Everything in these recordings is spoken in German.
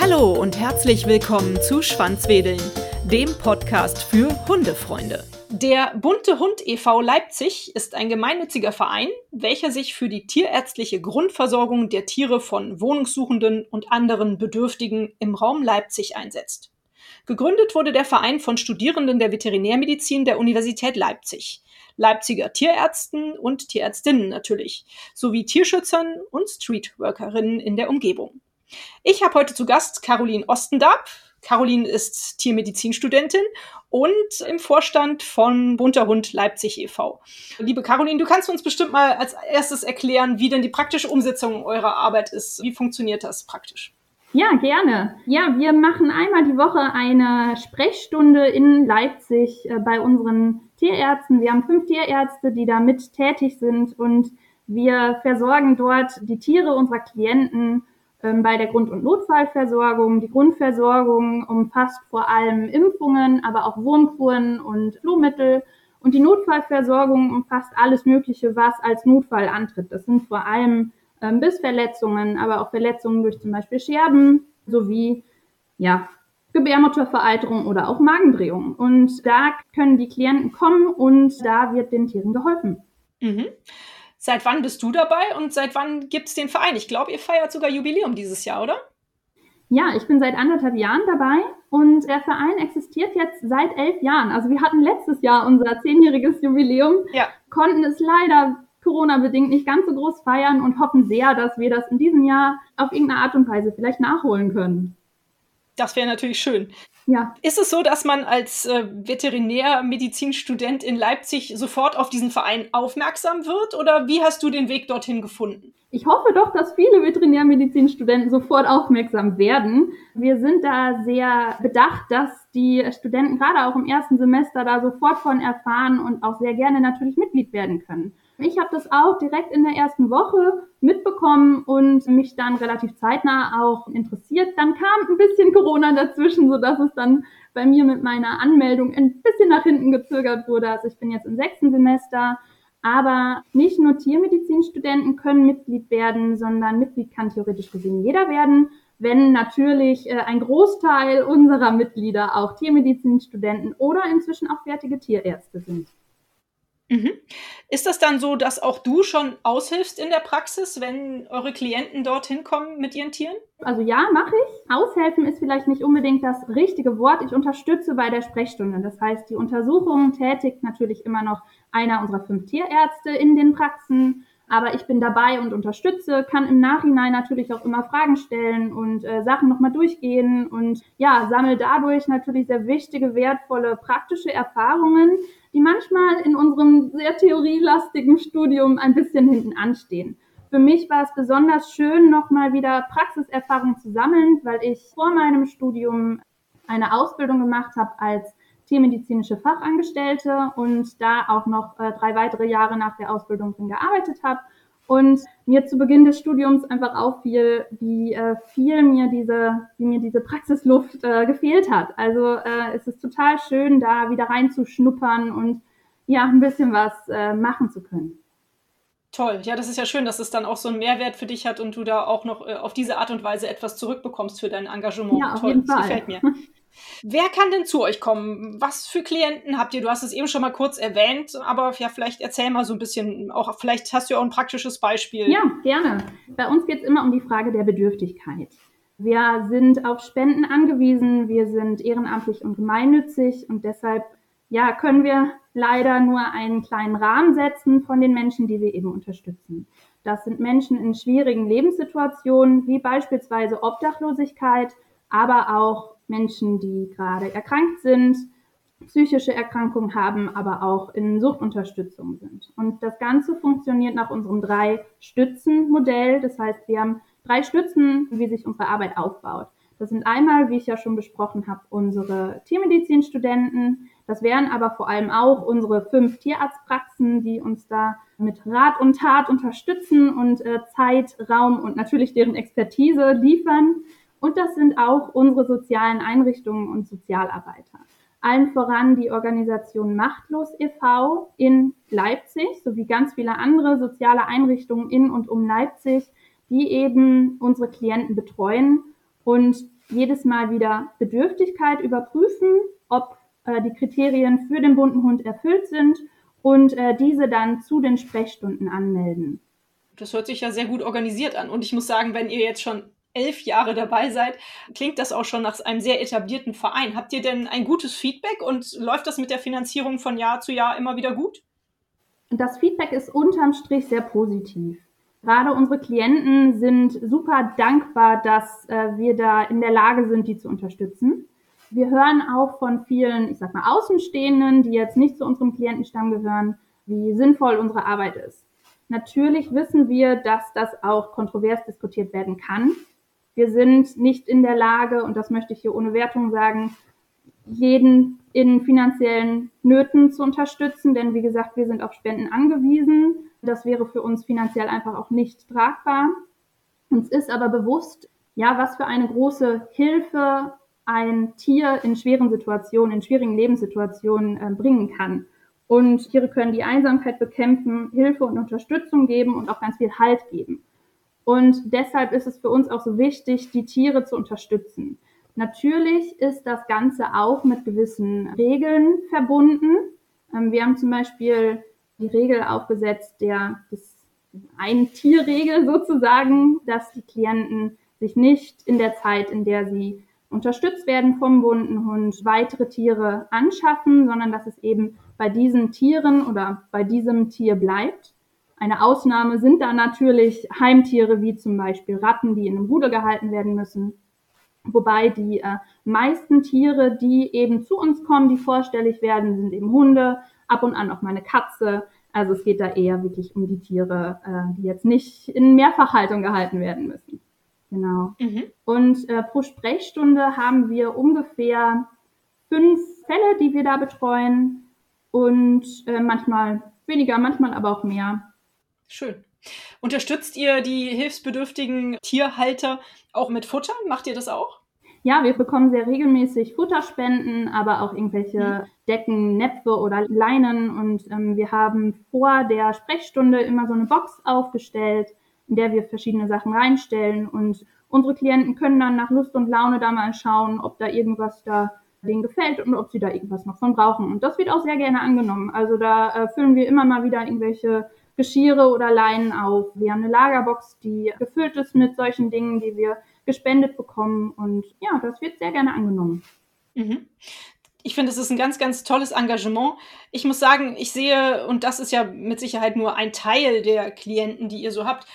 Hallo und herzlich willkommen zu Schwanzwedeln, dem Podcast für Hundefreunde. Der Bunte Hund e.V. Leipzig ist ein gemeinnütziger Verein, welcher sich für die tierärztliche Grundversorgung der Tiere von Wohnungssuchenden und anderen Bedürftigen im Raum Leipzig einsetzt. Gegründet wurde der Verein von Studierenden der Veterinärmedizin der Universität Leipzig, Leipziger Tierärzten und Tierärztinnen natürlich, sowie Tierschützern und Streetworkerinnen in der Umgebung. Ich habe heute zu Gast Caroline Ostendab. Caroline ist Tiermedizinstudentin und im Vorstand von Bunter Hund Leipzig e.V. Liebe Caroline, du kannst uns bestimmt mal als erstes erklären, wie denn die praktische Umsetzung eurer Arbeit ist. Wie funktioniert das praktisch? Ja, gerne. Ja, wir machen einmal die Woche eine Sprechstunde in Leipzig äh, bei unseren Tierärzten. Wir haben fünf Tierärzte, die da mit tätig sind und wir versorgen dort die Tiere unserer Klienten ähm, bei der Grund- und Notfallversorgung. Die Grundversorgung umfasst vor allem Impfungen, aber auch Wurmkuren und Flohmittel. Und die Notfallversorgung umfasst alles Mögliche, was als Notfall antritt. Das sind vor allem ähm, Bissverletzungen, aber auch Verletzungen durch zum Beispiel Scherben sowie ja, Gebärmuttervereiterung oder auch Magendrehung. Und da können die Klienten kommen und da wird den Tieren geholfen. Mhm. Seit wann bist du dabei und seit wann gibt es den Verein? Ich glaube, ihr feiert sogar Jubiläum dieses Jahr, oder? Ja, ich bin seit anderthalb Jahren dabei und der Verein existiert jetzt seit elf Jahren. Also wir hatten letztes Jahr unser zehnjähriges Jubiläum, ja. konnten es leider Corona-bedingt nicht ganz so groß feiern und hoffen sehr, dass wir das in diesem Jahr auf irgendeine Art und Weise vielleicht nachholen können. Das wäre natürlich schön. Ja. Ist es so, dass man als äh, Veterinärmedizinstudent in Leipzig sofort auf diesen Verein aufmerksam wird oder wie hast du den Weg dorthin gefunden? Ich hoffe doch, dass viele Veterinärmedizinstudenten sofort aufmerksam werden. Wir sind da sehr bedacht, dass die Studenten gerade auch im ersten Semester da sofort von erfahren und auch sehr gerne natürlich Mitglied werden können. Ich habe das auch direkt in der ersten Woche mitbekommen und mich dann relativ zeitnah auch interessiert. Dann kam ein bisschen Corona dazwischen, sodass es dann bei mir mit meiner Anmeldung ein bisschen nach hinten gezögert wurde. Also ich bin jetzt im sechsten Semester. Aber nicht nur Tiermedizinstudenten können Mitglied werden, sondern Mitglied kann theoretisch gesehen jeder werden, wenn natürlich äh, ein Großteil unserer Mitglieder auch Tiermedizinstudenten oder inzwischen auch fertige Tierärzte sind. Mhm. Ist das dann so, dass auch du schon aushilfst in der Praxis, wenn eure Klienten dorthin kommen mit ihren Tieren? Also ja, mache ich. Aushelfen ist vielleicht nicht unbedingt das richtige Wort. Ich unterstütze bei der Sprechstunde. Das heißt, die Untersuchung tätigt natürlich immer noch einer unserer fünf Tierärzte in den Praxen. Aber ich bin dabei und unterstütze, kann im Nachhinein natürlich auch immer Fragen stellen und äh, Sachen nochmal durchgehen und ja, sammle dadurch natürlich sehr wichtige, wertvolle, praktische Erfahrungen, die manchmal in unserem sehr theorielastigen Studium ein bisschen hinten anstehen. Für mich war es besonders schön, nochmal wieder Praxiserfahrung zu sammeln, weil ich vor meinem Studium eine Ausbildung gemacht habe als tiermedizinische Fachangestellte und da auch noch äh, drei weitere Jahre nach der Ausbildung drin gearbeitet habe. Und mir zu Beginn des Studiums einfach auffiel, wie äh, viel mir diese, wie mir diese Praxisluft äh, gefehlt hat. Also äh, es ist total schön, da wieder reinzuschnuppern und ja, ein bisschen was äh, machen zu können. Toll, ja, das ist ja schön, dass es dann auch so einen Mehrwert für dich hat und du da auch noch äh, auf diese Art und Weise etwas zurückbekommst für dein Engagement. Ja, auf Toll, jeden Fall. das gefällt mir. Wer kann denn zu euch kommen? Was für Klienten habt ihr? Du hast es eben schon mal kurz erwähnt, aber ja, vielleicht erzähl mal so ein bisschen, auch vielleicht hast du auch ein praktisches Beispiel. Ja, gerne. Bei uns geht es immer um die Frage der Bedürftigkeit. Wir sind auf Spenden angewiesen, wir sind ehrenamtlich und gemeinnützig und deshalb ja, können wir leider nur einen kleinen Rahmen setzen von den Menschen, die wir eben unterstützen. Das sind Menschen in schwierigen Lebenssituationen, wie beispielsweise Obdachlosigkeit, aber auch Menschen, die gerade erkrankt sind, psychische Erkrankungen haben, aber auch in Suchtunterstützung sind. Und das Ganze funktioniert nach unserem Drei-Stützen-Modell. Das heißt, wir haben drei Stützen, wie sich unsere Arbeit aufbaut. Das sind einmal, wie ich ja schon besprochen habe, unsere Tiermedizinstudenten. Das wären aber vor allem auch unsere fünf Tierarztpraxen, die uns da mit Rat und Tat unterstützen und äh, Zeit, Raum und natürlich deren Expertise liefern. Und das sind auch unsere sozialen Einrichtungen und Sozialarbeiter. allen voran die Organisation Machtlos e.V. in Leipzig sowie ganz viele andere soziale Einrichtungen in und um Leipzig, die eben unsere Klienten betreuen und jedes Mal wieder Bedürftigkeit überprüfen, ob äh, die Kriterien für den bunten Hund erfüllt sind und äh, diese dann zu den Sprechstunden anmelden. Das hört sich ja sehr gut organisiert an. Und ich muss sagen, wenn ihr jetzt schon elf Jahre dabei seid, klingt das auch schon nach einem sehr etablierten Verein. Habt ihr denn ein gutes Feedback und läuft das mit der Finanzierung von Jahr zu Jahr immer wieder gut? Das Feedback ist unterm Strich sehr positiv. Gerade unsere Klienten sind super dankbar, dass äh, wir da in der Lage sind, die zu unterstützen. Wir hören auch von vielen, ich sag mal, Außenstehenden, die jetzt nicht zu unserem Klientenstamm gehören, wie sinnvoll unsere Arbeit ist. Natürlich wissen wir, dass das auch kontrovers diskutiert werden kann. Wir sind nicht in der Lage, und das möchte ich hier ohne Wertung sagen, jeden in finanziellen Nöten zu unterstützen, denn wie gesagt, wir sind auf Spenden angewiesen. Das wäre für uns finanziell einfach auch nicht tragbar. Uns ist aber bewusst, ja, was für eine große Hilfe ein Tier in schweren Situationen, in schwierigen Lebenssituationen äh, bringen kann. Und Tiere können die Einsamkeit bekämpfen, Hilfe und Unterstützung geben und auch ganz viel Halt geben. Und deshalb ist es für uns auch so wichtig, die Tiere zu unterstützen. Natürlich ist das Ganze auch mit gewissen Regeln verbunden. Ähm, wir haben zum Beispiel die Regel aufgesetzt, der das Ein-Tier-Regel sozusagen, dass die Klienten sich nicht in der Zeit, in der sie unterstützt werden vom bunten Hund, weitere Tiere anschaffen, sondern dass es eben bei diesen Tieren oder bei diesem Tier bleibt. Eine Ausnahme sind da natürlich Heimtiere wie zum Beispiel Ratten, die in einem Rudel gehalten werden müssen. Wobei die äh, meisten Tiere, die eben zu uns kommen, die vorstellig werden, sind eben Hunde, ab und an auch mal eine Katze. Also es geht da eher wirklich um die Tiere, äh, die jetzt nicht in Mehrfachhaltung gehalten werden müssen. Genau. Mhm. Und äh, pro Sprechstunde haben wir ungefähr fünf Fälle, die wir da betreuen und äh, manchmal weniger, manchmal aber auch mehr. Schön. Unterstützt ihr die hilfsbedürftigen Tierhalter auch mit Futter? Macht ihr das auch? Ja, wir bekommen sehr regelmäßig Futterspenden, aber auch irgendwelche mhm. Decken, Näpfe oder Leinen. Und ähm, wir haben vor der Sprechstunde immer so eine Box aufgestellt, in der wir verschiedene Sachen reinstellen. Und unsere Klienten können dann nach Lust und Laune da mal schauen, ob da irgendwas da denen gefällt und ob sie da irgendwas noch von brauchen. Und das wird auch sehr gerne angenommen. Also da äh, füllen wir immer mal wieder irgendwelche Geschirre oder Leinen auf. Wir haben eine Lagerbox, die gefüllt ist mit solchen Dingen, die wir gespendet bekommen. Und ja, das wird sehr gerne angenommen. Mhm. Ich finde, es ist ein ganz, ganz tolles Engagement. Ich muss sagen, ich sehe, und das ist ja mit Sicherheit nur ein Teil der Klienten, die ihr so habt,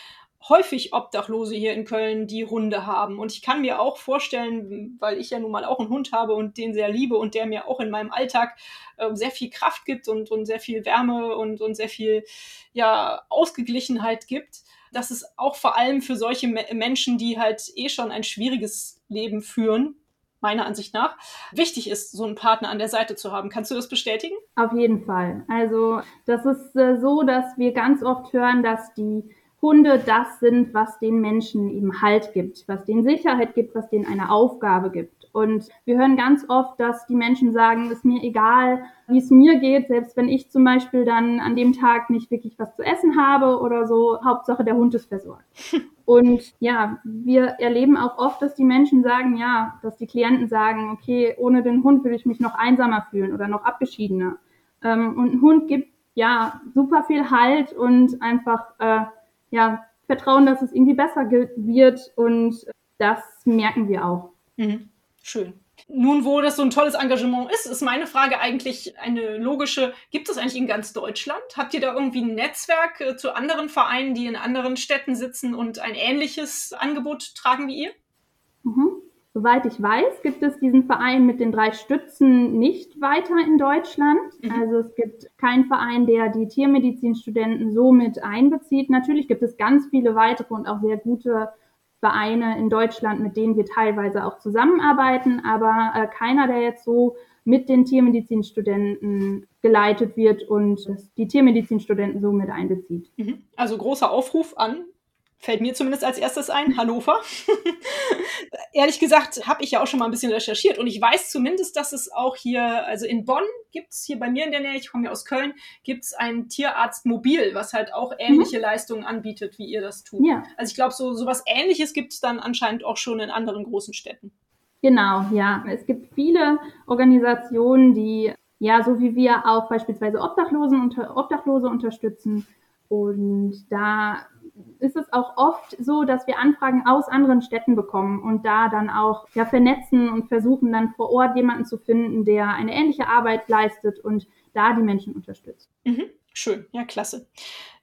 häufig Obdachlose hier in Köln, die Hunde haben. Und ich kann mir auch vorstellen, weil ich ja nun mal auch einen Hund habe und den sehr liebe und der mir auch in meinem Alltag äh, sehr viel Kraft gibt und, und sehr viel Wärme und, und sehr viel ja, Ausgeglichenheit gibt, dass es auch vor allem für solche Me Menschen, die halt eh schon ein schwieriges Leben führen, meiner Ansicht nach, wichtig ist, so einen Partner an der Seite zu haben. Kannst du das bestätigen? Auf jeden Fall. Also das ist äh, so, dass wir ganz oft hören, dass die Hunde das sind, was den Menschen eben Halt gibt, was denen Sicherheit gibt, was denen eine Aufgabe gibt. Und wir hören ganz oft, dass die Menschen sagen, ist mir egal, wie es mir geht, selbst wenn ich zum Beispiel dann an dem Tag nicht wirklich was zu essen habe oder so, Hauptsache der Hund ist versorgt. Und ja, wir erleben auch oft, dass die Menschen sagen, ja, dass die Klienten sagen, okay, ohne den Hund würde ich mich noch einsamer fühlen oder noch abgeschiedener. Ähm, und ein Hund gibt ja super viel Halt und einfach äh, ja, vertrauen, dass es irgendwie besser wird und das merken wir auch. Mhm. Schön. Nun, wo das so ein tolles Engagement ist, ist meine Frage eigentlich eine logische. Gibt es eigentlich in ganz Deutschland? Habt ihr da irgendwie ein Netzwerk äh, zu anderen Vereinen, die in anderen Städten sitzen und ein ähnliches Angebot tragen wie ihr? Mhm. Soweit ich weiß, gibt es diesen Verein mit den drei Stützen nicht weiter in Deutschland. Mhm. Also es gibt keinen Verein, der die Tiermedizinstudenten so mit einbezieht. Natürlich gibt es ganz viele weitere und auch sehr gute Vereine in Deutschland, mit denen wir teilweise auch zusammenarbeiten, aber äh, keiner, der jetzt so mit den Tiermedizinstudenten geleitet wird und die Tiermedizinstudenten so mit einbezieht. Mhm. Also großer Aufruf an fällt mir zumindest als erstes ein, Hannover. Ehrlich gesagt habe ich ja auch schon mal ein bisschen recherchiert und ich weiß zumindest, dass es auch hier, also in Bonn gibt es hier bei mir in der Nähe, ich komme ja aus Köln, gibt es ein Tierarztmobil, was halt auch ähnliche mhm. Leistungen anbietet, wie ihr das tut. Ja. Also ich glaube, so, so was ähnliches gibt es dann anscheinend auch schon in anderen großen Städten. Genau, ja. Es gibt viele Organisationen, die ja, so wie wir auch beispielsweise Obdachlosen unter, Obdachlose unterstützen. Und da ist es auch oft so, dass wir Anfragen aus anderen Städten bekommen und da dann auch ja, vernetzen und versuchen dann vor Ort jemanden zu finden, der eine ähnliche Arbeit leistet und da die Menschen unterstützt. Mhm. Schön, ja, klasse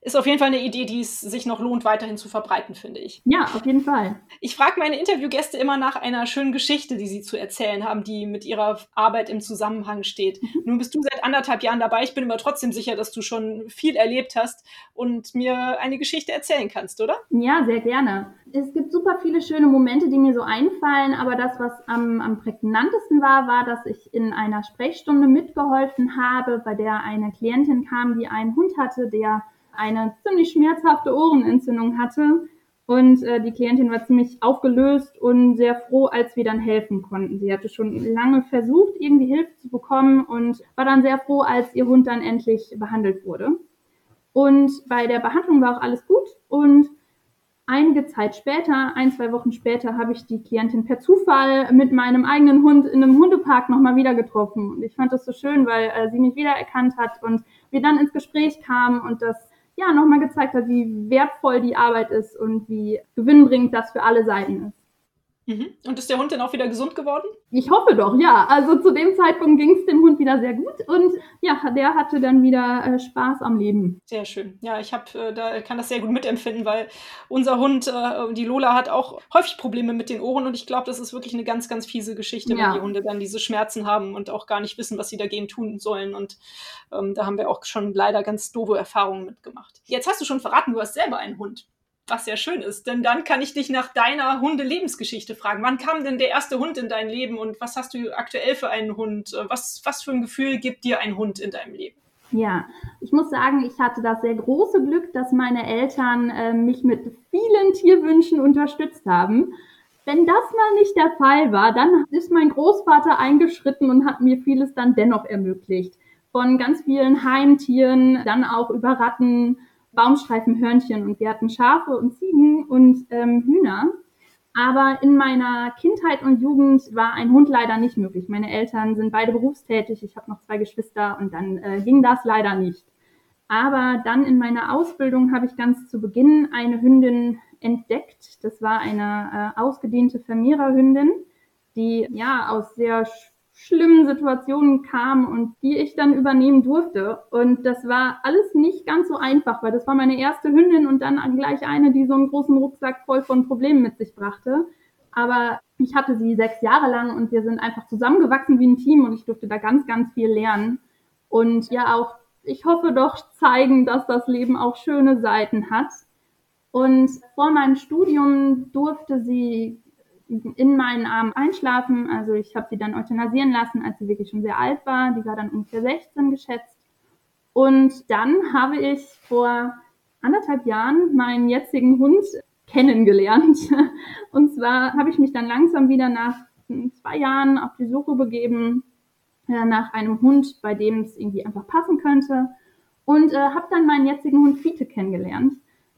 ist auf jeden Fall eine Idee, die es sich noch lohnt, weiterhin zu verbreiten, finde ich. Ja, auf jeden Fall. Ich frage meine Interviewgäste immer nach einer schönen Geschichte, die sie zu erzählen haben, die mit ihrer Arbeit im Zusammenhang steht. Mhm. Nun bist du seit anderthalb Jahren dabei. Ich bin aber trotzdem sicher, dass du schon viel erlebt hast und mir eine Geschichte erzählen kannst, oder? Ja, sehr gerne. Es gibt super viele schöne Momente, die mir so einfallen, aber das, was am, am prägnantesten war, war, dass ich in einer Sprechstunde mitgeholfen habe, bei der eine Klientin kam, die einen Hund hatte, der eine ziemlich schmerzhafte Ohrenentzündung hatte. Und äh, die Klientin war ziemlich aufgelöst und sehr froh, als wir dann helfen konnten. Sie hatte schon lange versucht, irgendwie Hilfe zu bekommen und war dann sehr froh, als ihr Hund dann endlich behandelt wurde. Und bei der Behandlung war auch alles gut. Und einige Zeit später, ein, zwei Wochen später, habe ich die Klientin per Zufall mit meinem eigenen Hund in einem Hundepark nochmal wieder getroffen. Und ich fand das so schön, weil äh, sie mich wiedererkannt hat und wir dann ins Gespräch kamen und das ja, nochmal gezeigt hat, wie wertvoll die Arbeit ist und wie gewinnbringend das für alle Seiten ist. Mhm. Und ist der Hund denn auch wieder gesund geworden? Ich hoffe doch, ja. Also zu dem Zeitpunkt ging es dem Hund wieder sehr gut und ja, der hatte dann wieder äh, Spaß am Leben. Sehr schön. Ja, ich habe äh, da kann das sehr gut mitempfinden, weil unser Hund, äh, die Lola, hat auch häufig Probleme mit den Ohren und ich glaube, das ist wirklich eine ganz, ganz fiese Geschichte, ja. wenn die Hunde dann diese Schmerzen haben und auch gar nicht wissen, was sie dagegen tun sollen. Und ähm, da haben wir auch schon leider ganz doofe Erfahrungen mitgemacht. Jetzt hast du schon verraten, du hast selber einen Hund was sehr schön ist, denn dann kann ich dich nach deiner Hunde-Lebensgeschichte fragen. Wann kam denn der erste Hund in dein Leben und was hast du aktuell für einen Hund? Was, was für ein Gefühl gibt dir ein Hund in deinem Leben? Ja, ich muss sagen, ich hatte das sehr große Glück, dass meine Eltern äh, mich mit vielen Tierwünschen unterstützt haben. Wenn das mal nicht der Fall war, dann ist mein Großvater eingeschritten und hat mir vieles dann dennoch ermöglicht. Von ganz vielen Heimtieren, dann auch über Ratten, Baumstreifenhörnchen und wir hatten Schafe und Ziegen und ähm, Hühner. Aber in meiner Kindheit und Jugend war ein Hund leider nicht möglich. Meine Eltern sind beide berufstätig, ich habe noch zwei Geschwister und dann äh, ging das leider nicht. Aber dann in meiner Ausbildung habe ich ganz zu Beginn eine Hündin entdeckt. Das war eine äh, ausgedehnte Vermehrerhündin, die ja aus sehr schlimmen Situationen kam und die ich dann übernehmen durfte. Und das war alles nicht ganz so einfach, weil das war meine erste Hündin und dann gleich eine, die so einen großen Rucksack voll von Problemen mit sich brachte. Aber ich hatte sie sechs Jahre lang und wir sind einfach zusammengewachsen wie ein Team und ich durfte da ganz, ganz viel lernen. Und ja, auch, ich hoffe doch zeigen, dass das Leben auch schöne Seiten hat. Und vor meinem Studium durfte sie in meinen Armen einschlafen. Also ich habe sie dann euthanasieren lassen, als sie wirklich schon sehr alt war. Die war dann ungefähr 16 geschätzt. Und dann habe ich vor anderthalb Jahren meinen jetzigen Hund kennengelernt. Und zwar habe ich mich dann langsam wieder nach zwei Jahren auf die Suche begeben äh, nach einem Hund, bei dem es irgendwie einfach passen könnte. Und äh, habe dann meinen jetzigen Hund Fiete kennengelernt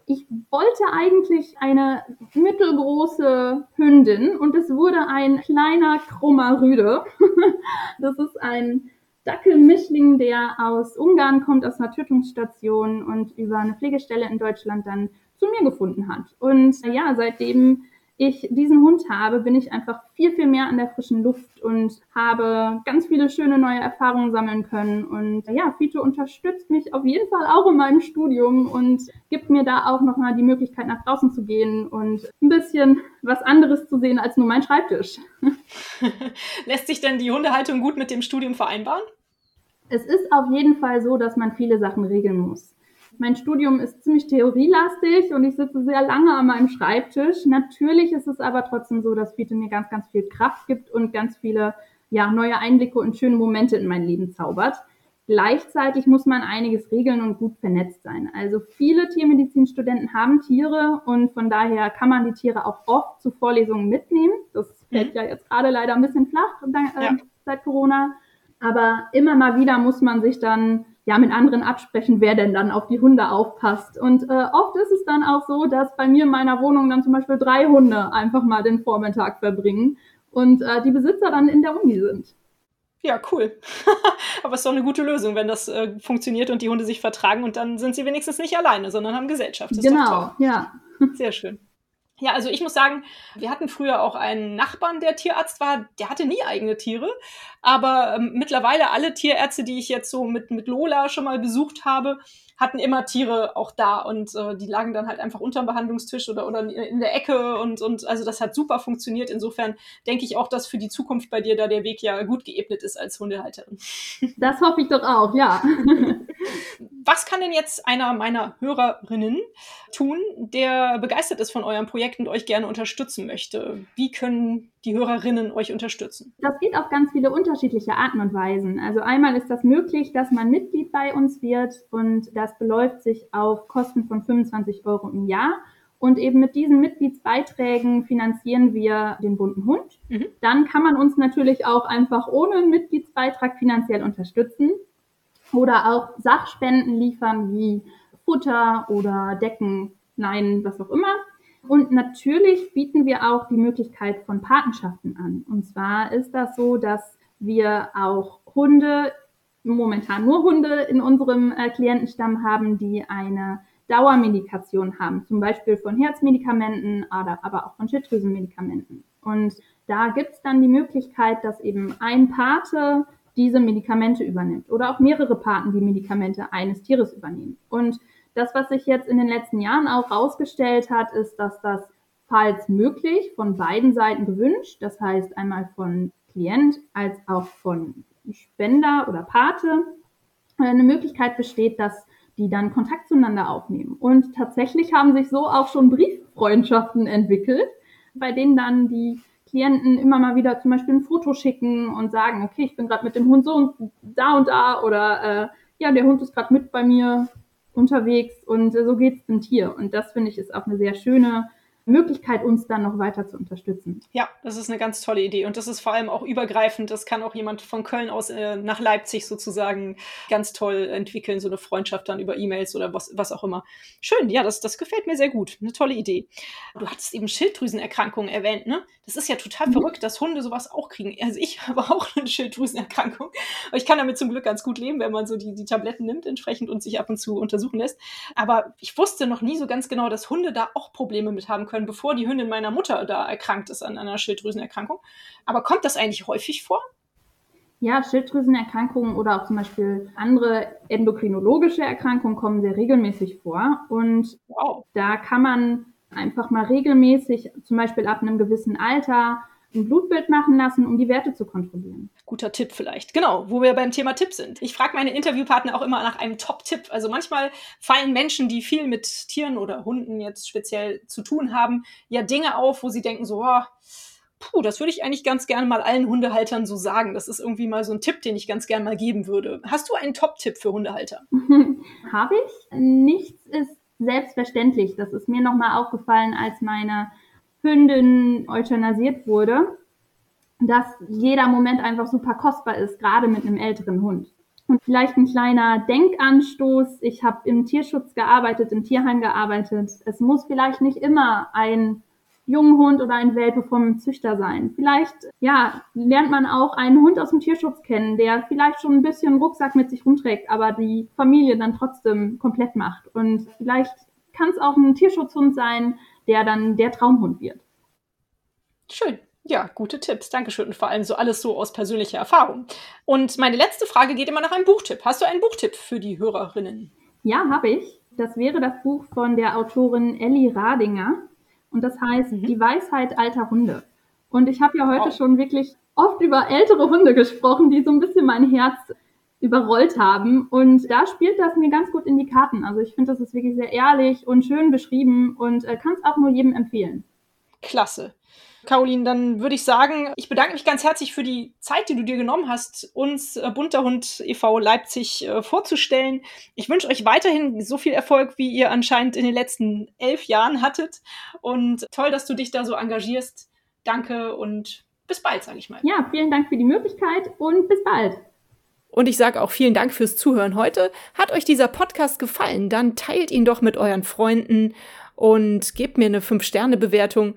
ich wollte eigentlich eine mittelgroße Hündin und es wurde ein kleiner krummer Rüde. das ist ein Dackelmischling, der aus Ungarn kommt, aus einer Tötungsstation und über eine Pflegestelle in Deutschland dann zu mir gefunden hat. Und ja, seitdem ich diesen Hund habe, bin ich einfach viel, viel mehr an der frischen Luft und habe ganz viele schöne neue Erfahrungen sammeln können. Und ja, Fito unterstützt mich auf jeden Fall auch in meinem Studium und gibt mir da auch nochmal die Möglichkeit, nach draußen zu gehen und ein bisschen was anderes zu sehen als nur mein Schreibtisch. Lässt sich denn die Hundehaltung gut mit dem Studium vereinbaren? Es ist auf jeden Fall so, dass man viele Sachen regeln muss. Mein Studium ist ziemlich theorielastig und ich sitze sehr lange an meinem Schreibtisch. Natürlich ist es aber trotzdem so, dass Fiete mir ganz, ganz viel Kraft gibt und ganz viele ja, neue Einblicke und schöne Momente in mein Leben zaubert. Gleichzeitig muss man einiges regeln und gut vernetzt sein. Also viele Tiermedizinstudenten haben Tiere und von daher kann man die Tiere auch oft zu Vorlesungen mitnehmen. Das fällt mhm. ja jetzt gerade leider ein bisschen flach äh, ja. seit Corona. Aber immer mal wieder muss man sich dann ja mit anderen absprechen, wer denn dann auf die Hunde aufpasst. Und äh, oft ist es dann auch so, dass bei mir in meiner Wohnung dann zum Beispiel drei Hunde einfach mal den Vormittag verbringen und äh, die Besitzer dann in der Uni sind. Ja, cool. Aber es ist doch eine gute Lösung, wenn das äh, funktioniert und die Hunde sich vertragen und dann sind sie wenigstens nicht alleine, sondern haben Gesellschaft. Das genau, ja. Sehr schön. Ja, also ich muss sagen, wir hatten früher auch einen Nachbarn, der Tierarzt war. Der hatte nie eigene Tiere. Aber ähm, mittlerweile alle Tierärzte, die ich jetzt so mit, mit Lola schon mal besucht habe, hatten immer Tiere auch da und äh, die lagen dann halt einfach unterm Behandlungstisch oder, oder in der Ecke und, und also das hat super funktioniert. Insofern denke ich auch, dass für die Zukunft bei dir da der Weg ja gut geebnet ist als Hundehalterin. Das hoffe ich doch auch, ja. Was kann denn jetzt einer meiner Hörerinnen tun, der begeistert ist von eurem Projekt und euch gerne unterstützen möchte? Wie können die Hörerinnen euch unterstützen? Das geht auf ganz viele unterschiedliche Arten und Weisen. Also einmal ist das möglich, dass man Mitglied bei uns wird und das beläuft sich auf Kosten von 25 Euro im Jahr. Und eben mit diesen Mitgliedsbeiträgen finanzieren wir den bunten Hund. Mhm. Dann kann man uns natürlich auch einfach ohne Mitgliedsbeitrag finanziell unterstützen oder auch Sachspenden liefern wie Futter oder Decken, Leinen, was auch immer. Und natürlich bieten wir auch die Möglichkeit von Patenschaften an. Und zwar ist das so, dass wir auch Hunde, momentan nur Hunde in unserem äh, Klientenstamm haben, die eine Dauermedikation haben, zum Beispiel von Herzmedikamenten, aber, auch von Schilddrüsenmedikamenten. Und da gibt's dann die Möglichkeit, dass eben ein Pate diese Medikamente übernimmt oder auch mehrere Paten die Medikamente eines Tieres übernehmen. Und das, was sich jetzt in den letzten Jahren auch herausgestellt hat, ist, dass das falls möglich von beiden Seiten gewünscht, das heißt einmal von Klient als auch von Spender oder Pate, äh, eine Möglichkeit besteht, dass die dann Kontakt zueinander aufnehmen. Und tatsächlich haben sich so auch schon Brieffreundschaften entwickelt, bei denen dann die Klienten immer mal wieder zum Beispiel ein Foto schicken und sagen, okay, ich bin gerade mit dem Hund so und da und da oder äh, ja, der Hund ist gerade mit bei mir, unterwegs und so geht es dem Tier. Und das finde ich ist auch eine sehr schöne Möglichkeit, uns dann noch weiter zu unterstützen. Ja, das ist eine ganz tolle Idee. Und das ist vor allem auch übergreifend. Das kann auch jemand von Köln aus äh, nach Leipzig sozusagen ganz toll entwickeln, so eine Freundschaft dann über E-Mails oder was, was auch immer. Schön, ja, das, das gefällt mir sehr gut. Eine tolle Idee. Du hattest eben Schilddrüsenerkrankungen erwähnt, ne? Das ist ja total mhm. verrückt, dass Hunde sowas auch kriegen. Also ich habe auch eine Schilddrüsenerkrankung. Aber ich kann damit zum Glück ganz gut leben, wenn man so die, die Tabletten nimmt entsprechend und sich ab und zu untersuchen lässt. Aber ich wusste noch nie so ganz genau, dass Hunde da auch Probleme mit haben können können, bevor die Hündin meiner Mutter da erkrankt ist an einer Schilddrüsenerkrankung. Aber kommt das eigentlich häufig vor? Ja, Schilddrüsenerkrankungen oder auch zum Beispiel andere endokrinologische Erkrankungen kommen sehr regelmäßig vor. Und wow. da kann man einfach mal regelmäßig, zum Beispiel ab einem gewissen Alter, ein Blutbild machen lassen, um die Werte zu kontrollieren. Guter Tipp vielleicht. Genau, wo wir beim Thema Tipp sind. Ich frage meine Interviewpartner auch immer nach einem Top-Tipp. Also manchmal fallen Menschen, die viel mit Tieren oder Hunden jetzt speziell zu tun haben, ja Dinge auf, wo sie denken so, oh, puh, das würde ich eigentlich ganz gerne mal allen Hundehaltern so sagen. Das ist irgendwie mal so ein Tipp, den ich ganz gerne mal geben würde. Hast du einen Top-Tipp für Hundehalter? Habe ich. Nichts ist selbstverständlich. Das ist mir nochmal aufgefallen, als meine Hündin euthanasiert wurde, dass jeder Moment einfach super kostbar ist, gerade mit einem älteren Hund. Und vielleicht ein kleiner Denkanstoß. Ich habe im Tierschutz gearbeitet, im Tierheim gearbeitet. Es muss vielleicht nicht immer ein jungen Hund oder ein Welpe vom Züchter sein. Vielleicht, ja, lernt man auch einen Hund aus dem Tierschutz kennen, der vielleicht schon ein bisschen Rucksack mit sich rumträgt, aber die Familie dann trotzdem komplett macht. Und vielleicht kann es auch ein Tierschutzhund sein, der dann der Traumhund wird. Schön. Ja, gute Tipps. Dankeschön. Und vor allem so alles so aus persönlicher Erfahrung. Und meine letzte Frage geht immer nach einem Buchtipp. Hast du einen Buchtipp für die Hörerinnen? Ja, habe ich. Das wäre das Buch von der Autorin Ellie Radinger. Und das heißt mhm. Die Weisheit alter Hunde. Und ich habe ja heute oh. schon wirklich oft über ältere Hunde gesprochen, die so ein bisschen mein Herz überrollt haben. Und da spielt das mir ganz gut in die Karten. Also ich finde, das ist wirklich sehr ehrlich und schön beschrieben und äh, kann es auch nur jedem empfehlen. Klasse. Caroline, dann würde ich sagen, ich bedanke mich ganz herzlich für die Zeit, die du dir genommen hast, uns äh, Bunter Hund e.V. Leipzig äh, vorzustellen. Ich wünsche euch weiterhin so viel Erfolg, wie ihr anscheinend in den letzten elf Jahren hattet. Und toll, dass du dich da so engagierst. Danke und bis bald, sage ich mal. Ja, vielen Dank für die Möglichkeit und bis bald. Und ich sage auch vielen Dank fürs Zuhören heute. Hat euch dieser Podcast gefallen, dann teilt ihn doch mit euren Freunden und gebt mir eine 5-Sterne-Bewertung,